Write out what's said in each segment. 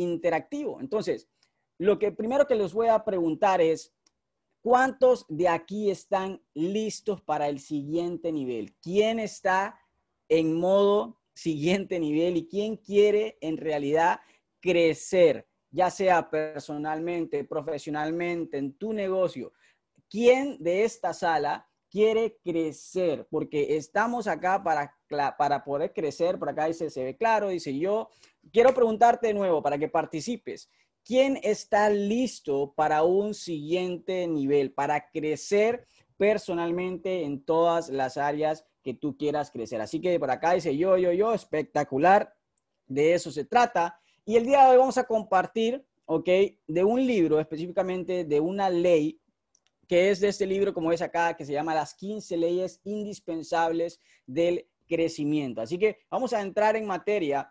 interactivo. Entonces, lo que primero que les voy a preguntar es, ¿cuántos de aquí están listos para el siguiente nivel? ¿Quién está en modo siguiente nivel y quién quiere en realidad crecer, ya sea personalmente, profesionalmente, en tu negocio? ¿Quién de esta sala quiere crecer? Porque estamos acá para, para poder crecer. Por acá dice, se ve claro, dice yo. Quiero preguntarte de nuevo para que participes. ¿Quién está listo para un siguiente nivel, para crecer personalmente en todas las áreas que tú quieras crecer? Así que por acá dice yo, yo, yo, espectacular. De eso se trata. Y el día de hoy vamos a compartir, ¿ok? De un libro, específicamente de una ley, que es de este libro, como es acá, que se llama Las 15 leyes indispensables del crecimiento. Así que vamos a entrar en materia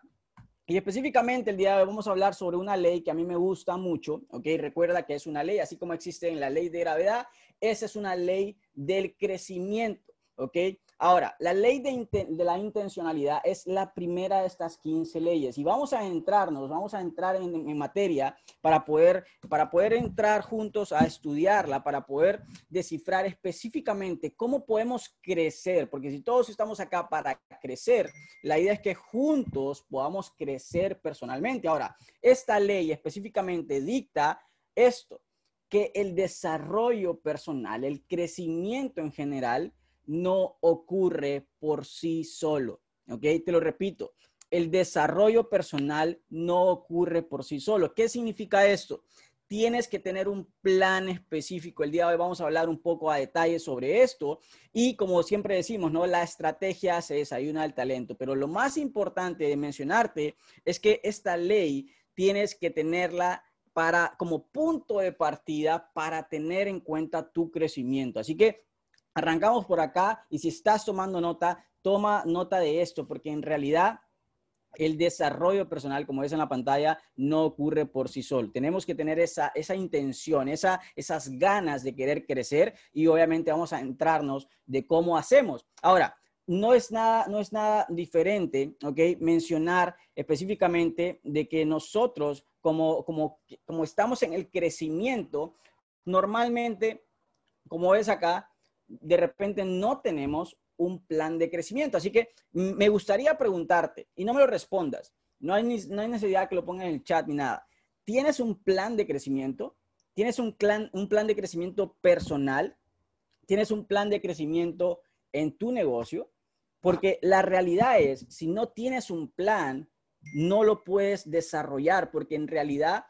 y específicamente el día de hoy vamos a hablar sobre una ley que a mí me gusta mucho, ¿ok? Recuerda que es una ley, así como existe en la ley de gravedad, esa es una ley del crecimiento, ¿ok? Ahora, la ley de, la intencionalidad es la primera de estas 15 leyes y vamos a entrarnos, vamos a entrar en, materia para poder, para poder entrar juntos a estudiarla, para poder descifrar específicamente cómo podemos crecer, porque si todos estamos acá para crecer, la idea es que juntos podamos crecer personalmente. Ahora, esta ley específicamente dicta esto, que el desarrollo personal, el crecimiento en general, no ocurre por sí solo. ¿Ok? Te lo repito, el desarrollo personal no ocurre por sí solo. ¿Qué significa esto? Tienes que tener un plan específico. El día de hoy vamos a hablar un poco a detalle sobre esto. Y como siempre decimos, ¿no? La estrategia se desayuna del talento. Pero lo más importante de mencionarte es que esta ley tienes que tenerla para como punto de partida para tener en cuenta tu crecimiento. Así que Arrancamos por acá y si estás tomando nota, toma nota de esto, porque en realidad el desarrollo personal, como ves en la pantalla, no ocurre por sí solo. Tenemos que tener esa, esa intención, esa, esas ganas de querer crecer y obviamente vamos a entrarnos de cómo hacemos. Ahora, no es nada, no es nada diferente, ¿ok? Mencionar específicamente de que nosotros, como, como, como estamos en el crecimiento, normalmente, como ves acá, de repente no tenemos un plan de crecimiento. Así que me gustaría preguntarte, y no me lo respondas, no hay, no hay necesidad que lo pongas en el chat ni nada. ¿Tienes un plan de crecimiento? ¿Tienes un plan, un plan de crecimiento personal? ¿Tienes un plan de crecimiento en tu negocio? Porque la realidad es, si no tienes un plan, no lo puedes desarrollar, porque en realidad,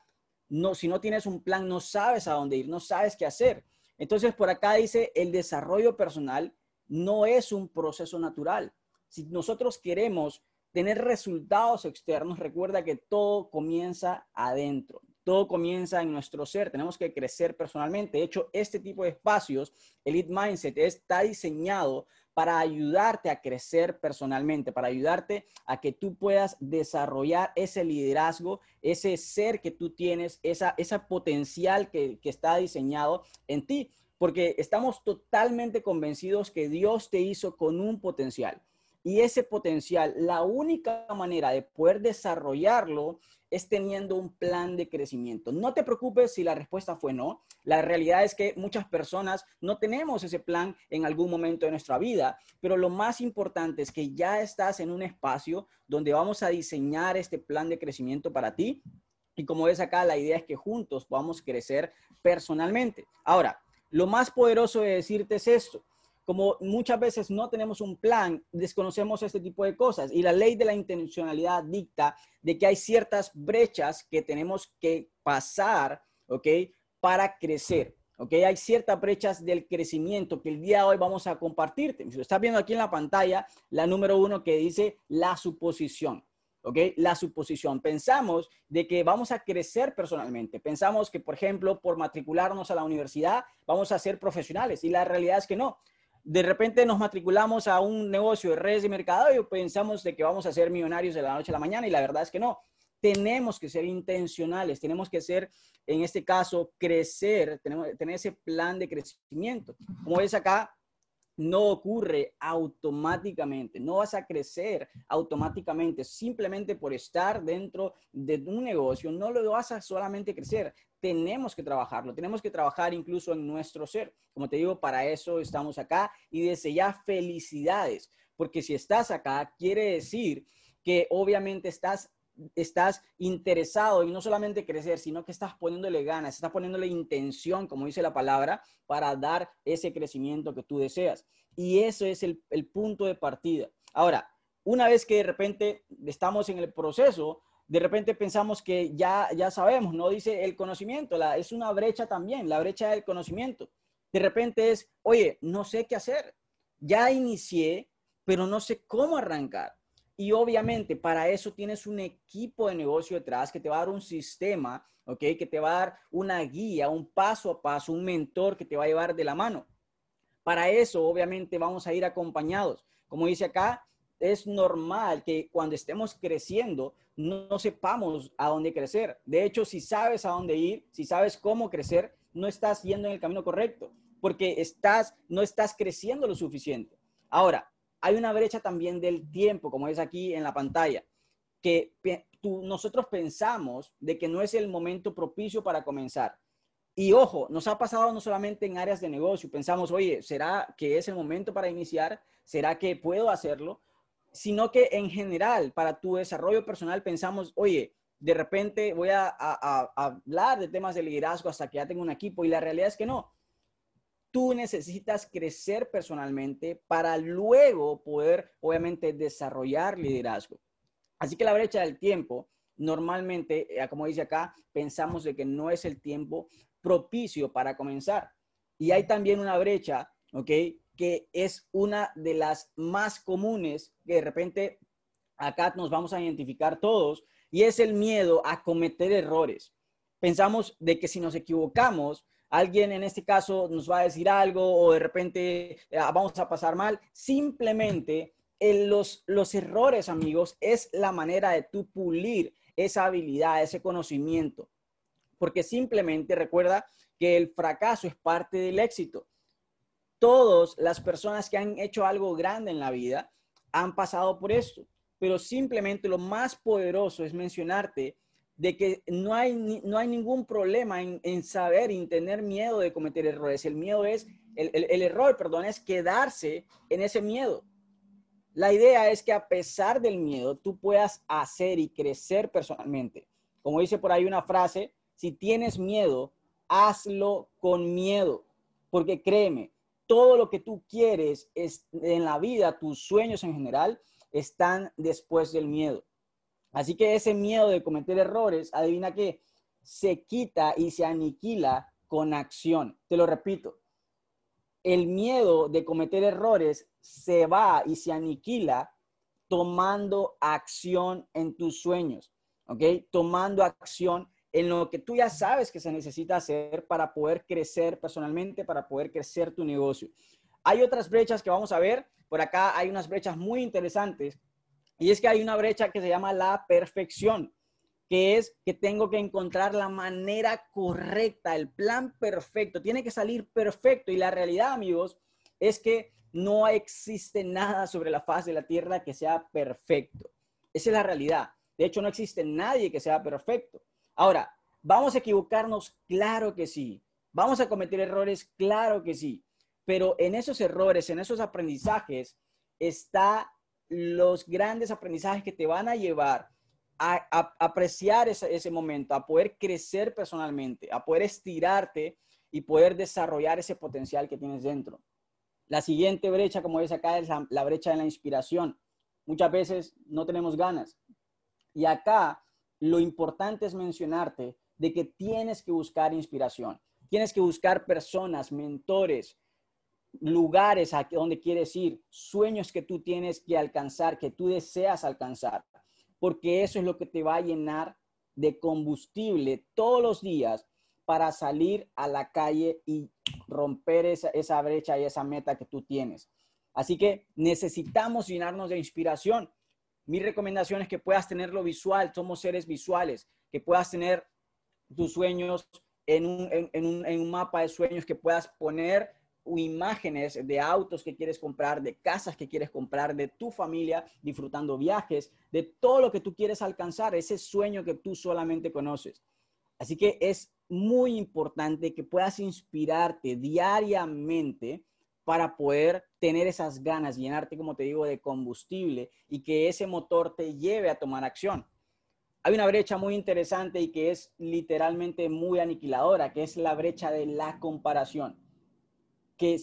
no, si no tienes un plan, no sabes a dónde ir, no sabes qué hacer. Entonces, por acá dice, el desarrollo personal no es un proceso natural. Si nosotros queremos tener resultados externos, recuerda que todo comienza adentro, todo comienza en nuestro ser, tenemos que crecer personalmente. De hecho, este tipo de espacios, Elite Mindset, está diseñado para ayudarte a crecer personalmente, para ayudarte a que tú puedas desarrollar ese liderazgo, ese ser que tú tienes, esa, esa potencial que, que está diseñado en ti, porque estamos totalmente convencidos que Dios te hizo con un potencial. Y ese potencial, la única manera de poder desarrollarlo es teniendo un plan de crecimiento. No te preocupes si la respuesta fue no. La realidad es que muchas personas no tenemos ese plan en algún momento de nuestra vida, pero lo más importante es que ya estás en un espacio donde vamos a diseñar este plan de crecimiento para ti. Y como ves acá, la idea es que juntos podamos crecer personalmente. Ahora, lo más poderoso de decirte es esto como muchas veces no tenemos un plan, desconocemos este tipo de cosas. Y la ley de la intencionalidad dicta de que hay ciertas brechas que tenemos que pasar, ¿ok? Para crecer. ¿ok? Hay ciertas brechas del crecimiento que el día de hoy vamos a compartirte. Si lo estás viendo aquí en la pantalla, la número uno que dice la suposición. ¿ok? La suposición. Pensamos de que vamos a crecer personalmente. Pensamos que, por ejemplo, por matricularnos a la universidad, vamos a ser profesionales. Y la realidad es que no de repente nos matriculamos a un negocio de redes de mercado y pensamos de que vamos a ser millonarios de la noche a la mañana y la verdad es que no. Tenemos que ser intencionales, tenemos que ser, en este caso, crecer, tenemos tener ese plan de crecimiento. Como ves acá, no ocurre automáticamente, no vas a crecer automáticamente simplemente por estar dentro de un negocio, no lo vas a solamente crecer, tenemos que trabajarlo, tenemos que trabajar incluso en nuestro ser. Como te digo, para eso estamos acá y desde ya felicidades, porque si estás acá, quiere decir que obviamente estás estás interesado en no solamente crecer, sino que estás poniéndole ganas, estás poniéndole intención, como dice la palabra, para dar ese crecimiento que tú deseas. Y eso es el, punto de partida. Ahora, una vez que de repente estamos en el proceso, de repente pensamos que ya, ya sabemos, ¿no? Dice el conocimiento, la, es una brecha también, la brecha del conocimiento. De repente es, oye, no sé qué hacer. Ya inicié, pero no sé cómo arrancar. Y obviamente para eso tienes un equipo de negocio detrás que te va a dar un sistema, ¿ok? Que te va a dar una guía, un paso a paso, un mentor que te va a llevar de la mano. Para eso, obviamente, vamos a ir acompañados. Como dice acá, es normal que cuando estemos creciendo no, sepamos a dónde crecer. De hecho, si sabes a dónde ir, si sabes cómo crecer, no estás yendo en el camino correcto, porque estás, no estás creciendo lo suficiente. Ahora, hay una brecha también del tiempo, como es aquí en la pantalla, que nosotros pensamos de que no es el momento propicio para comenzar. Y ojo, nos ha pasado no solamente en áreas de negocio, pensamos, oye, ¿será que es el momento para iniciar? ¿Será que puedo hacerlo? Sino que en general, para tu desarrollo personal, pensamos, oye, de repente voy a, hablar de temas de liderazgo hasta que ya tengo un equipo y la realidad es que no. Tú necesitas crecer personalmente para luego poder, obviamente, desarrollar liderazgo. Así que la brecha del tiempo, normalmente, eh, como dice acá, pensamos de que no es el tiempo propicio para comenzar. Y hay también una brecha, ¿ok? Que es una de las más comunes que de repente acá nos vamos a identificar todos y es el miedo a cometer errores. Pensamos de que si nos equivocamos, alguien en este caso nos va a decir algo o de repente eh, vamos a pasar mal. Simplemente los, los errores, amigos, es la manera de tú pulir esa habilidad, ese conocimiento. Porque simplemente recuerda que el fracaso es parte del éxito todas las personas que han hecho algo grande en la vida han pasado por esto, pero simplemente lo más poderoso es mencionarte de que no hay, no hay ningún problema en, saber y en tener miedo de cometer errores. El miedo es, el, el error, perdón, es quedarse en ese miedo. La idea es que a pesar del miedo, tú puedas hacer y crecer personalmente. Como dice por ahí una frase, si tienes miedo, hazlo con miedo, porque créeme, todo lo que tú quieres es, en la vida, tus sueños en general, están después del miedo. Así que ese miedo de cometer errores, adivina qué, se quita y se aniquila con acción. Te lo repito, el miedo de cometer errores se va y se aniquila tomando acción en tus sueños, ¿ok? Tomando acción en lo que tú ya sabes que se necesita hacer para poder crecer personalmente, para poder crecer tu negocio. Hay otras brechas que vamos a ver. Por acá hay unas brechas muy interesantes. Y es que hay una brecha que se llama la perfección, que es que tengo que encontrar la manera correcta, el plan perfecto. Tiene que salir perfecto. Y la realidad, amigos, es que no existe nada sobre la faz de la tierra que sea perfecto. Esa es la realidad. De hecho, no existe nadie que sea perfecto. Ahora, ¿vamos a equivocarnos? Claro que sí. ¿Vamos a cometer errores? Claro que sí. Pero en esos errores, en esos aprendizajes, está los grandes aprendizajes que te van a llevar a, apreciar ese, momento, a poder crecer personalmente, a poder estirarte y poder desarrollar ese potencial que tienes dentro. La siguiente brecha, como ves acá, es la, la brecha de la inspiración. Muchas veces no tenemos ganas. Y acá lo importante es mencionarte de que tienes que buscar inspiración, tienes que buscar personas, mentores, lugares a donde quieres ir, sueños que tú tienes que alcanzar, que tú deseas alcanzar, porque eso es lo que te va a llenar de combustible todos los días para salir a la calle y romper esa, esa brecha y esa meta que tú tienes. Así que necesitamos llenarnos de inspiración. Mi recomendación es que puedas tenerlo visual, somos seres visuales, que puedas tener tus sueños en un mapa de sueños, que puedas poner imágenes de autos que quieres comprar, de casas que quieres comprar, de tu familia disfrutando viajes, de todo lo que tú quieres alcanzar, ese sueño que tú solamente conoces. Así que es muy importante que puedas inspirarte diariamente para poder tener esas ganas, llenarte, como te digo, de combustible y que ese motor te lleve a tomar acción. Hay una brecha muy interesante y que es literalmente muy aniquiladora, que es la brecha de la comparación que,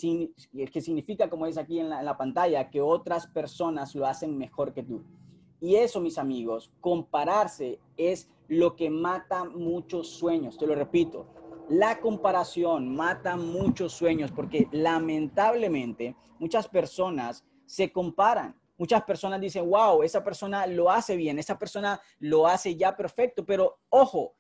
que significa, como dice aquí en la pantalla, que otras personas lo hacen mejor que tú. Y eso, mis amigos, compararse es lo que mata muchos sueños. Te lo repito, la comparación mata muchos sueños porque lamentablemente muchas personas se comparan. Muchas personas dicen, wow, esa persona lo hace bien, esa persona lo hace ya perfecto, pero ojo,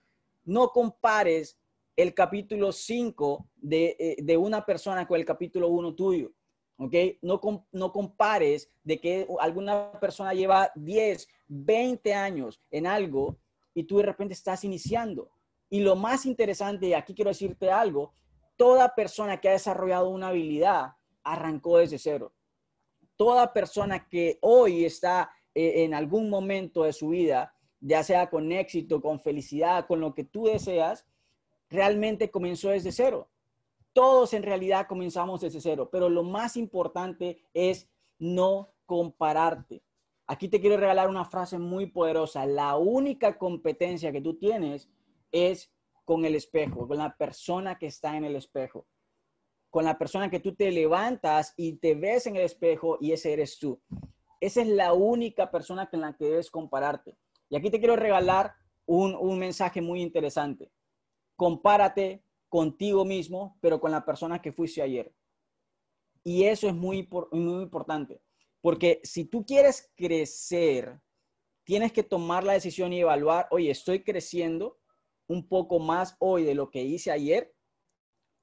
no compares el capítulo 5 eh, de, una persona con el capítulo 1 tuyo. ¿Ok? No, no compares de que alguna persona lleva 10, 20 años en algo y tú de repente estás iniciando. Y lo más interesante, y aquí quiero decirte algo, toda persona que ha desarrollado una habilidad arrancó desde cero. Toda persona que hoy está eh, en algún momento de su vida, ya sea con éxito, con felicidad, con lo que tú deseas, realmente comenzó desde cero. Todos en realidad comenzamos desde cero, pero lo más importante es no compararte. Aquí te quiero regalar una frase muy poderosa. La única competencia que tú tienes es con el espejo, con la persona que está en el espejo, con la persona que tú te levantas y te ves en el espejo y ese eres tú. Esa es la única persona con la que debes compararte. Y aquí te quiero regalar un, un mensaje muy interesante compárate contigo mismo, pero con la persona que fuiste ayer. Y eso es muy, muy importante, porque si tú quieres crecer, tienes que tomar la decisión y evaluar, oye, estoy creciendo un poco más hoy de lo que hice ayer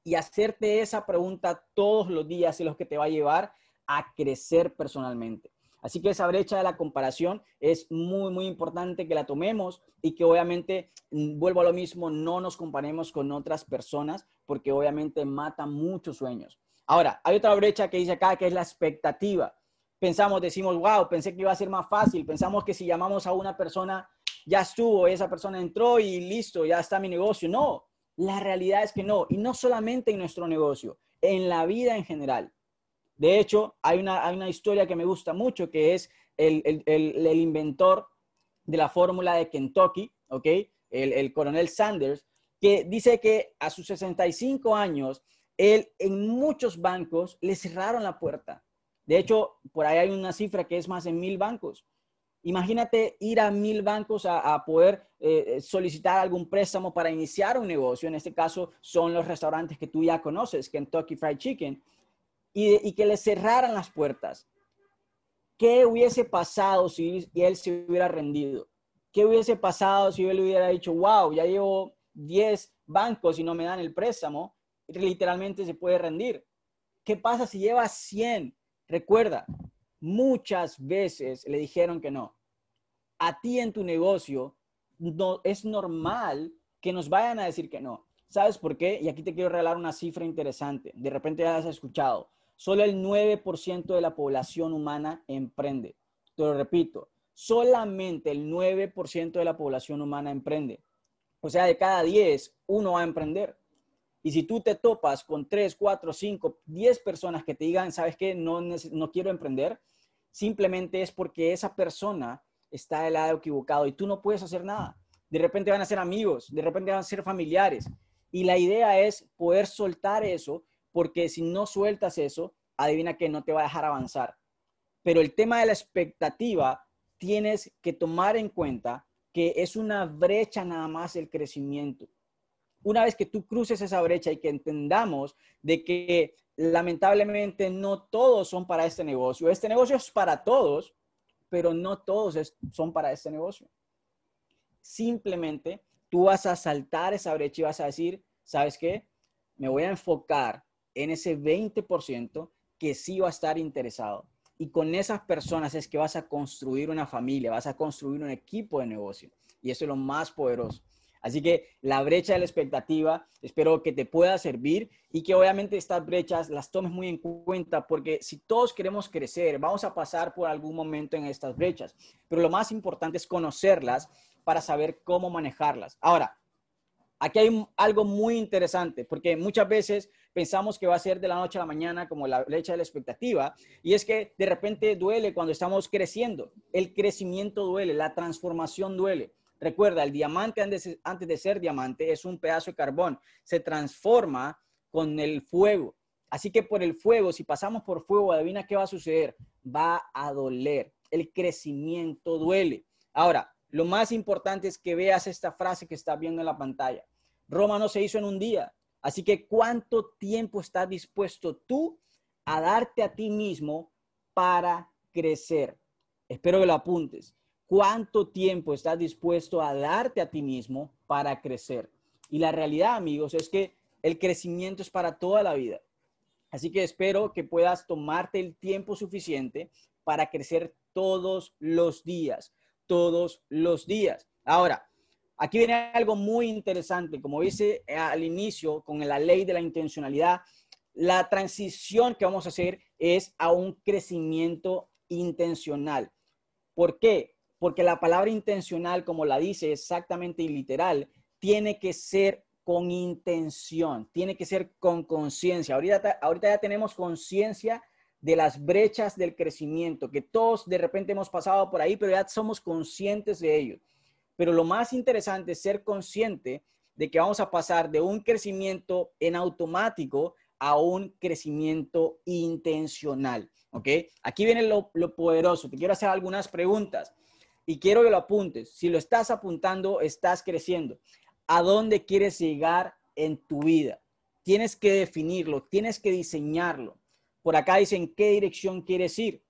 y hacerte esa pregunta todos los días es lo que te va a llevar a crecer personalmente. Así que esa brecha de la comparación es muy, muy importante que la tomemos y que obviamente, mm, vuelvo a lo mismo, no nos comparemos con otras personas porque obviamente mata muchos sueños. Ahora, hay otra brecha que dice acá que es la expectativa. Pensamos, decimos, wow, pensé que iba a ser más fácil. Pensamos que si llamamos a una persona, ya estuvo, esa persona entró y listo, ya está mi negocio. No, la realidad es que no. Y no solamente en nuestro negocio, en la vida en general. De hecho, hay una, una historia que me gusta mucho, que es el, inventor de la fórmula de Kentucky, ¿ok? El, coronel Sanders, que dice que a sus 65 años, él en muchos bancos le cerraron la puerta. De hecho, por ahí hay una cifra que es más de mil bancos. Imagínate ir a mil bancos a, poder eh, solicitar algún préstamo para iniciar un negocio. En este caso son los restaurantes que tú ya conoces, Kentucky Fried Chicken y, que le cerraran las puertas. ¿Qué hubiese pasado si él se hubiera rendido? ¿Qué hubiese pasado si él hubiera dicho, wow, ya llevo 10 bancos y no me dan el préstamo? Literalmente se puede rendir. ¿Qué pasa si lleva 100? Recuerda, muchas veces le dijeron que no. A ti en tu negocio no, es normal que nos vayan a decir que no. ¿Sabes por qué? Y aquí te quiero regalar una cifra interesante. De repente ya has escuchado. Solo el 9% de la población humana emprende. Te lo repito, solamente el 9% de la población humana emprende. O sea, de cada 10, uno va a emprender. Y si tú te topas con 3, 4, 5, 10 personas que te digan, ¿sabes qué? No, no quiero emprender, simplemente es porque esa persona está del lado equivocado y tú no puedes hacer nada. De repente van a ser amigos, de repente van a ser familiares. Y la idea es poder soltar eso porque si no sueltas eso, adivina que no te va a dejar avanzar. Pero el tema de la expectativa, tienes que tomar en cuenta que es una brecha nada más el crecimiento. Una vez que tú cruces esa brecha y que entendamos de que lamentablemente no todos son para este negocio. Este negocio es para todos, pero no todos son para este negocio. Simplemente tú vas a saltar esa brecha y vas a decir, ¿sabes qué? Me voy a enfocar en ese 20% que sí va a estar interesado. Y con esas personas es que vas a construir una familia, vas a construir un equipo de negocio. Y eso es lo más poderoso. Así que la brecha de la expectativa, espero que te pueda servir y que obviamente estas brechas las tomes muy en cuenta porque si todos queremos crecer, vamos a pasar por algún momento en estas brechas. Pero lo más importante es conocerlas para saber cómo manejarlas. Ahora, aquí hay algo muy interesante porque muchas veces pensamos que va a ser de la noche a la mañana como la brecha de la expectativa y es que de repente duele cuando estamos creciendo. El crecimiento duele, la transformación duele. Recuerda, el diamante antes, de ser diamante es un pedazo de carbón. Se transforma con el fuego. Así que por el fuego, si pasamos por fuego, adivina qué va a suceder. Va a doler. El crecimiento duele. Ahora, lo más importante es que veas esta frase que estás viendo en la pantalla. Roma no se hizo en un día. Así que, ¿cuánto tiempo estás dispuesto tú a darte a ti mismo para crecer? Espero que lo apuntes. ¿Cuánto tiempo estás dispuesto a darte a ti mismo para crecer? Y la realidad, amigos, es que el crecimiento es para toda la vida. Así que espero que puedas tomarte el tiempo suficiente para crecer todos los días, todos los días. Ahora, aquí viene algo muy interesante. Como dice al inicio, con la ley de la intencionalidad, la transición que vamos a hacer es a un crecimiento intencional. ¿Por qué? Porque la palabra intencional, como la dice exactamente y literal, tiene que ser con intención, tiene que ser con conciencia. Ahorita, ahorita ya tenemos conciencia de las brechas del crecimiento, que todos de repente hemos pasado por ahí, pero ya somos conscientes de ello. Pero lo más interesante es ser consciente de que vamos a pasar de un crecimiento en automático a un crecimiento intencional. ¿Ok? Aquí viene lo, lo poderoso. Te quiero hacer algunas preguntas y quiero que lo apuntes. Si lo estás apuntando, estás creciendo. ¿A dónde quieres llegar en tu vida? Tienes que definirlo, tienes que diseñarlo. Por acá dicen en qué dirección quieres ir.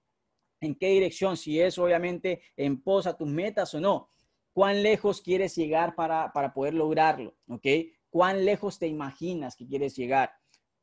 En qué dirección, si es obviamente en pos a tus metas o no. ¿Cuán lejos quieres llegar para, para poder lograrlo? ¿Ok? ¿Cuán lejos te imaginas que quieres llegar?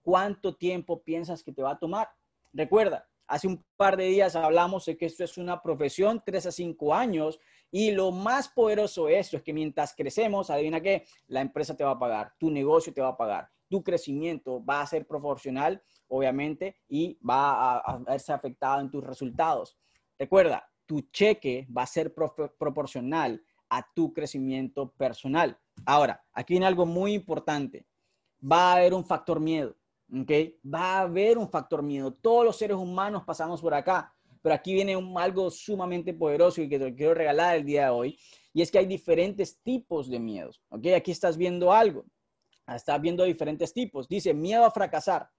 ¿Cuánto tiempo piensas que te va a tomar? Recuerda, Hace un par de días hablamos de que esto es una profesión, tres a cinco años, y lo más poderoso de esto es que mientras crecemos, adivina qué, la empresa te va a pagar, tu negocio te va a pagar, tu crecimiento va a ser proporcional, obviamente, y va a, verse afectado en tus resultados. Recuerda, tu cheque va a ser proporcional a tu crecimiento personal. Ahora, aquí viene algo muy importante. Va a haber un factor miedo. ¿Okay? Va a haber un factor miedo. Todos los seres humanos pasamos por acá, pero aquí viene algo sumamente poderoso y que te quiero regalar el día de hoy, y es que hay diferentes tipos de miedos, ¿ok? Aquí estás viendo algo, estás viendo diferentes tipos. Dice miedo a fracasar,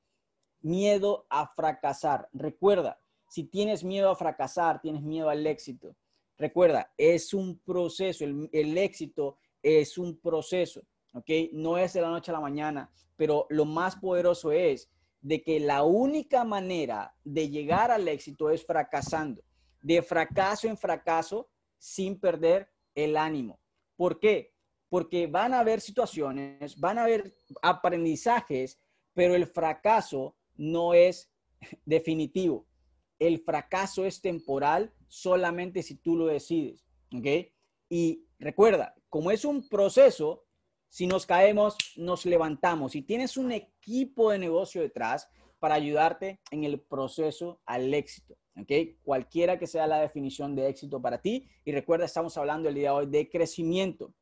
miedo a fracasar. Recuerda, si tienes miedo a fracasar, tienes miedo al éxito. Recuerda, es un proceso, el, el éxito es un proceso. ¿Ok? No es de la noche a la mañana, pero lo más poderoso es de que la única manera de llegar al éxito es fracasando, de fracaso en fracaso sin perder el ánimo. ¿Por qué? Porque van a haber situaciones, van a haber aprendizajes, pero el fracaso no es definitivo. El fracaso es temporal solamente si tú lo decides, ¿ok? Y recuerda, como es un proceso, si nos caemos, nos levantamos. Y tienes un equipo de negocio detrás para ayudarte en el proceso al éxito. ¿ok? Cualquiera que sea la definición de éxito para ti. Y recuerda, estamos hablando el día de hoy de crecimiento.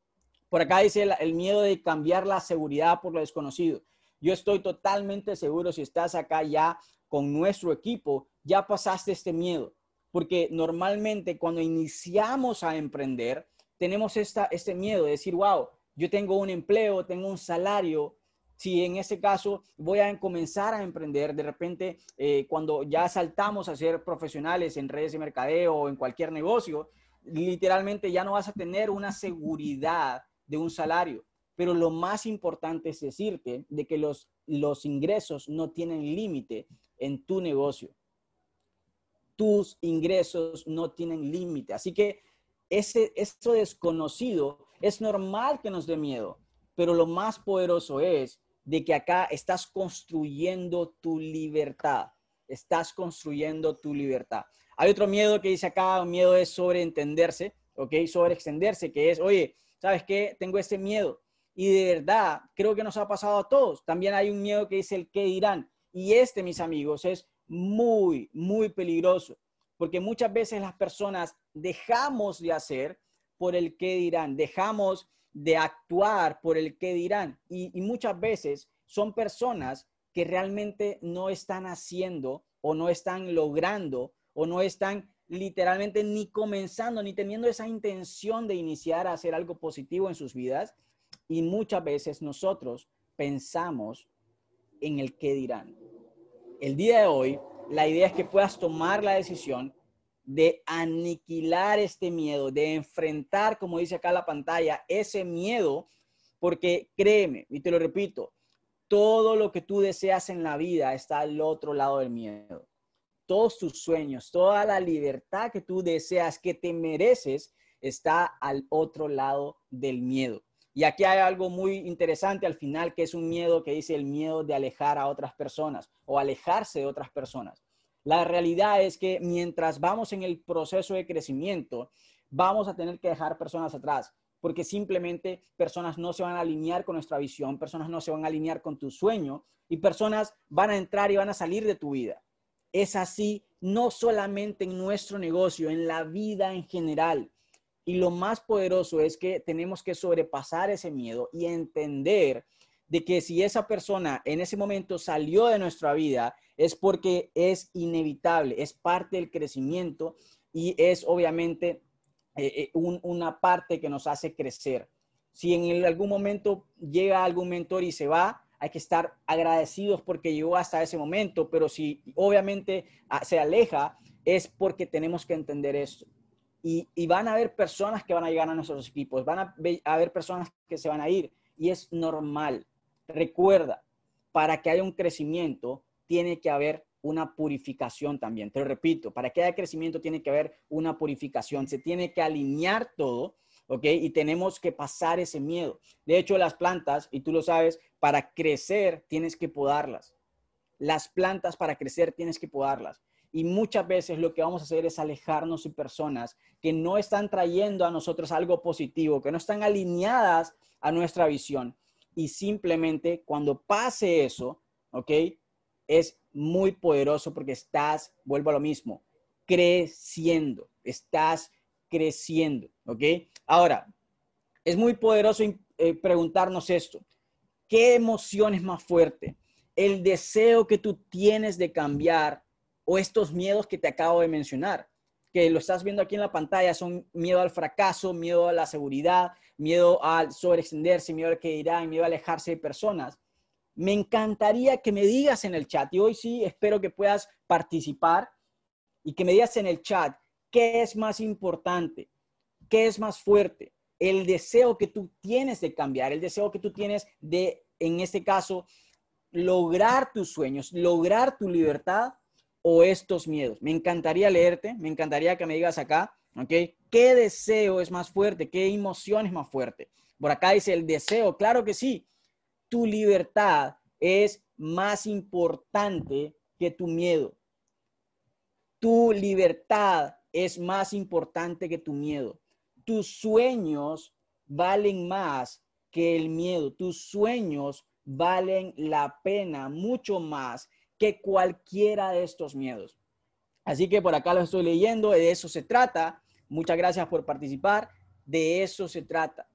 Por acá dice el, el miedo de cambiar la seguridad por lo desconocido. Yo estoy totalmente seguro si estás acá ya con nuestro equipo, ya pasaste este miedo. Porque normalmente cuando iniciamos a emprender, tenemos esta, este miedo de decir, wow, yo tengo un empleo, tengo un salario, si en ese caso voy a comenzar a emprender, de repente eh, cuando ya saltamos a ser profesionales en redes de mercadeo o en cualquier negocio, literalmente ya no vas a tener una seguridad de un salario. Pero lo más importante es decirte de que los, los ingresos no tienen límite en tu negocio. Tus ingresos no tienen límite. Así que ese, eso desconocido es normal que nos dé miedo, pero lo más poderoso es de que acá estás construyendo tu libertad. Estás construyendo tu libertad. Hay otro miedo que dice acá, un miedo es sobreentenderse, ¿ok? Sobre extenderse, que es, oye, ¿sabes qué? Tengo este miedo. Y de verdad, creo que nos ha pasado a todos. También hay un miedo que dice el qué dirán. Y este, mis amigos, es muy, muy peligroso, porque muchas veces las personas dejamos de hacer por el qué dirán, dejamos de actuar por el qué dirán. Y, y muchas veces son personas que realmente no están haciendo o no están logrando o no están literalmente ni comenzando ni teniendo esa intención de iniciar a hacer algo positivo en sus vidas. Y muchas veces nosotros pensamos en el qué dirán. El día de hoy, la idea es que puedas tomar la decisión de aniquilar este miedo, de enfrentar, como dice acá la pantalla, ese miedo, porque créeme, y te lo repito, todo lo que tú deseas en la vida está al otro lado del miedo. Todos tus sueños, toda la libertad que tú deseas, que te mereces, está al otro lado del miedo. Y aquí hay algo muy interesante al final, que es un miedo que dice el miedo de alejar a otras personas o alejarse de otras personas. La realidad es que mientras vamos en el proceso de crecimiento, vamos a tener que dejar personas atrás porque simplemente personas no se van a alinear con nuestra visión, personas no se van a alinear con tu sueño y personas van a entrar y van a salir de tu vida. Es así no solamente en nuestro negocio, en la vida en general. Y lo más poderoso es que tenemos que sobrepasar ese miedo y entender de que si esa persona en ese momento salió de nuestra vida es porque es inevitable, es parte del crecimiento y es obviamente eh, eh, una parte que nos hace crecer. Si en algún momento llega algún mentor y se va, hay que estar agradecidos porque llegó hasta ese momento, pero si obviamente se aleja, es porque tenemos que entender esto. Y, van a haber personas que van a llegar a nuestros equipos, van a haber personas que se van a ir y es normal. Recuerda, para que haya un crecimiento, tiene que haber una purificación también. Te lo repito, para que haya crecimiento tiene que haber una purificación, se tiene que alinear todo, ¿ok? Y tenemos que pasar ese miedo. De hecho, las plantas, y tú lo sabes, para crecer tienes que podarlas. Las plantas para crecer tienes que podarlas. Y muchas veces lo que vamos a hacer es alejarnos de personas que no están trayendo a nosotros algo positivo, que no están alineadas a nuestra visión. Y simplemente cuando pase eso, ¿ok? Es muy poderoso porque estás, vuelvo a lo mismo, creciendo, estás creciendo, ¿ok? Ahora, es muy poderoso eh, preguntarnos esto. ¿Qué emoción es más fuerte? ¿El deseo que tú tienes de cambiar o estos miedos que te acabo de mencionar? Que lo estás viendo aquí en la pantalla son miedo al fracaso, miedo a la seguridad, miedo al sobreextenderse, miedo al que dirán, miedo a alejarse de personas me encantaría que me digas en el chat, y hoy sí espero que puedas participar y que me digas en el chat qué es más importante, qué es más fuerte, el deseo que tú tienes de cambiar, el deseo que tú tienes de, en este caso, lograr tus sueños, lograr tu libertad o estos miedos. Me encantaría leerte, me encantaría que me digas acá, ¿ok? ¿Qué deseo es más fuerte? ¿Qué emoción es más fuerte? Por acá dice el deseo, claro que sí, tu libertad es más importante que tu miedo. Tu libertad es más importante que tu miedo. Tus sueños valen más que el miedo. Tus sueños valen la pena mucho más que cualquiera de estos miedos. Así que por acá lo estoy leyendo, de eso se trata. Muchas gracias por participar. De eso se trata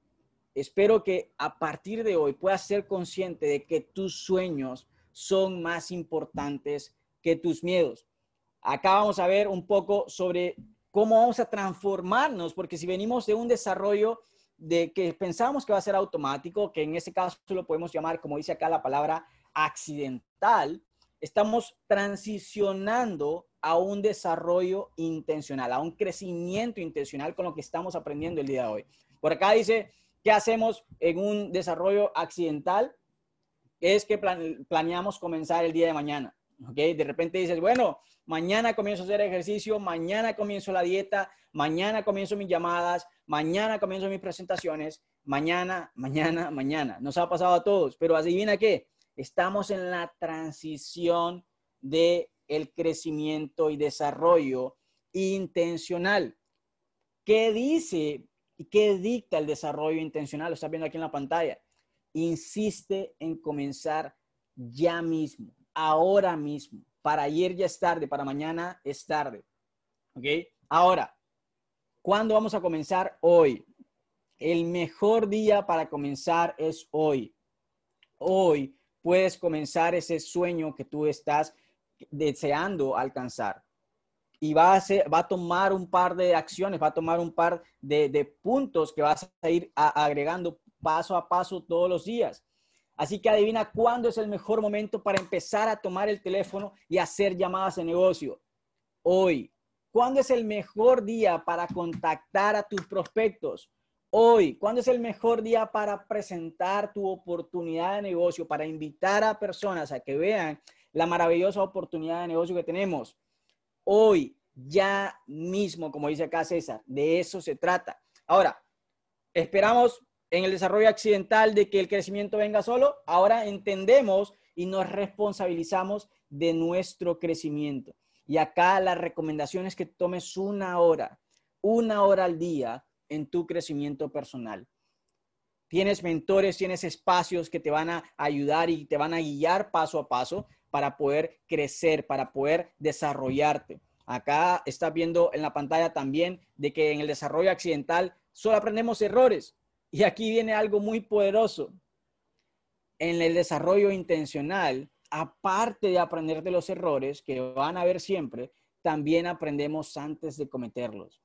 espero que a partir de hoy puedas ser consciente de que tus sueños son más importantes que tus miedos. Acá vamos a ver un poco sobre cómo vamos a transformarnos, porque si venimos de un desarrollo de que pensamos que va a ser automático, que en ese caso lo podemos llamar, como dice acá la palabra, accidental, estamos transicionando a un desarrollo intencional, a un crecimiento intencional con lo que estamos aprendiendo el día de hoy. Por acá dice, ¿Qué hacemos en un desarrollo accidental? Es que planeamos comenzar el día de mañana. ¿ok? De repente dices, bueno, mañana comienzo a hacer ejercicio, mañana comienzo la dieta, mañana comienzo mis llamadas, mañana comienzo mis presentaciones, mañana, mañana, mañana. Nos ha pasado a todos, pero adivina qué, estamos en la transición de el crecimiento y desarrollo intencional. ¿Qué dice ¿Y qué dicta el desarrollo intencional? Lo estás viendo aquí en la pantalla. insiste en comenzar ya mismo, ahora mismo. Para ayer ya es tarde, para mañana es tarde. ¿Ok? Ahora, ¿cuándo vamos a comenzar? Hoy. El mejor día para comenzar es hoy. Hoy puedes comenzar ese sueño que tú estás deseando alcanzar. Y va a, va a tomar un par de acciones, va a tomar un par de, puntos que vas a ir agregando paso a paso todos los días. Así que adivina cuándo es el mejor momento para empezar a tomar el teléfono y hacer llamadas de negocio. Hoy. ¿Cuándo es el mejor día para contactar a tus prospectos? Hoy. ¿Cuándo es el mejor día para presentar tu oportunidad de negocio, para invitar a personas a que vean la maravillosa oportunidad de negocio que tenemos? Hoy, ya mismo, como dice acá César, de eso se trata. Ahora, esperamos en el desarrollo accidental de que el crecimiento venga solo, ahora entendemos y nos responsabilizamos de nuestro crecimiento. Y acá la recomendación es que tomes una hora, una hora al día en tu crecimiento personal. Tienes mentores, tienes espacios que te van a ayudar y te van a guiar paso a paso para poder crecer, para poder desarrollarte. Acá estás viendo en la pantalla también de que en el desarrollo accidental solo aprendemos errores. Y aquí viene algo muy poderoso. En el desarrollo intencional, aparte de aprender de los errores que van a haber siempre, también aprendemos antes de cometerlos.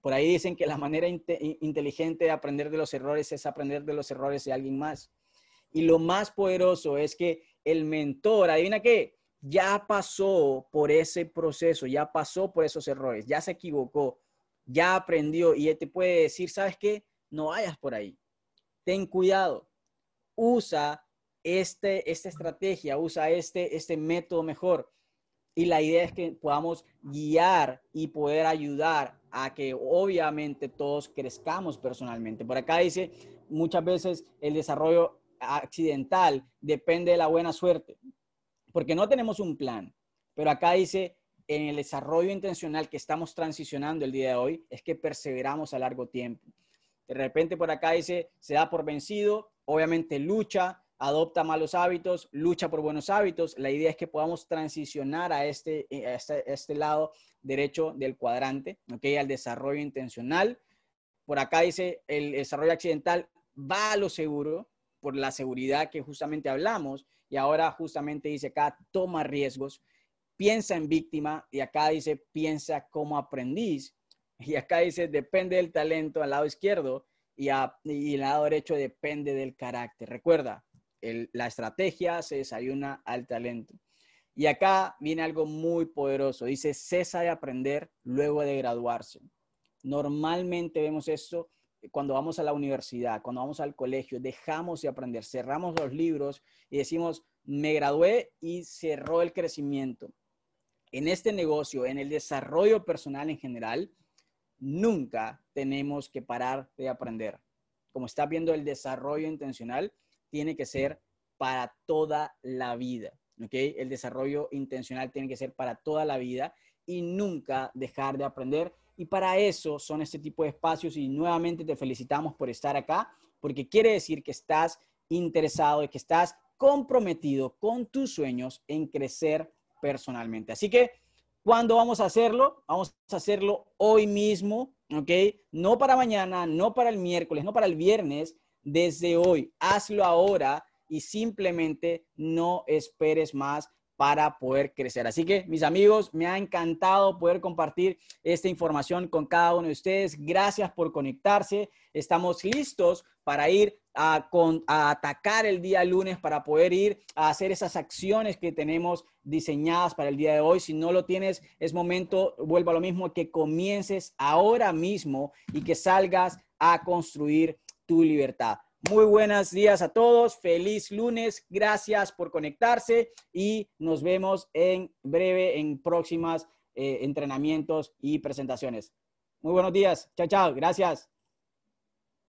Por ahí dicen que la manera inteligente de aprender de los errores es aprender de los errores de alguien más. Y lo más poderoso es que el mentor, adivina qué, ya pasó por ese proceso, ya pasó por esos errores, ya se equivocó, ya aprendió y él te puede decir, ¿sabes qué? no vayas por ahí. Ten cuidado. Usa este, esta estrategia, usa este, este método mejor. Y la idea es que podamos guiar y poder ayudar a que obviamente todos crezcamos personalmente. Por acá dice, muchas veces el desarrollo accidental depende de la buena suerte, porque no tenemos un plan. Pero acá dice, en el desarrollo intencional que estamos transicionando el día de hoy, es que perseveramos a largo tiempo. De repente por acá dice, se da por vencido, obviamente lucha, adopta malos hábitos, lucha por buenos hábitos. La idea es que podamos transicionar a este, este, este, lado derecho del cuadrante, ¿ok? Al desarrollo intencional. Por acá dice, el desarrollo accidental va a lo seguro, por la seguridad que justamente hablamos. Y ahora justamente dice acá, toma riesgos, piensa en víctima y acá dice, piensa como aprendiz. Y acá dice, depende del talento al lado izquierdo y, a, y el lado derecho depende del carácter. Recuerda, la estrategia se desayuna al talento. Y acá viene algo muy poderoso. Dice, cesa de aprender luego de graduarse. Normalmente vemos esto cuando vamos a la universidad, cuando vamos al colegio, dejamos de aprender, cerramos los libros y decimos, me gradué y cerró el crecimiento. En este negocio, en el desarrollo personal en general, nunca tenemos que parar de aprender. Como está viendo, el desarrollo intencional tiene que ser para toda la vida. ¿ok? El desarrollo intencional tiene que ser para toda la vida y nunca dejar de aprender. Y para eso son este tipo de espacios y nuevamente te felicitamos por estar acá, porque quiere decir que estás interesado y que estás comprometido con tus sueños en crecer personalmente. Así que ¿Cuándo vamos a hacerlo? Vamos a hacerlo hoy mismo, ¿ok? No para mañana, no para el miércoles, no para el viernes, desde hoy. Hazlo ahora y simplemente no esperes más para poder crecer. Así que, mis amigos, me ha encantado poder compartir esta información con cada uno de ustedes. Gracias por conectarse. Estamos listos para ir a, atacar el día lunes, para poder ir a hacer esas acciones que tenemos diseñadas para el día de hoy. Si no lo tienes, es momento, vuelvo a lo mismo, que comiences ahora mismo y que salgas a construir tu libertad. Muy buenos días a todos, feliz lunes, gracias por conectarse y nos vemos en breve en próximas eh, entrenamientos y presentaciones. Muy buenos días, chao, chao, gracias.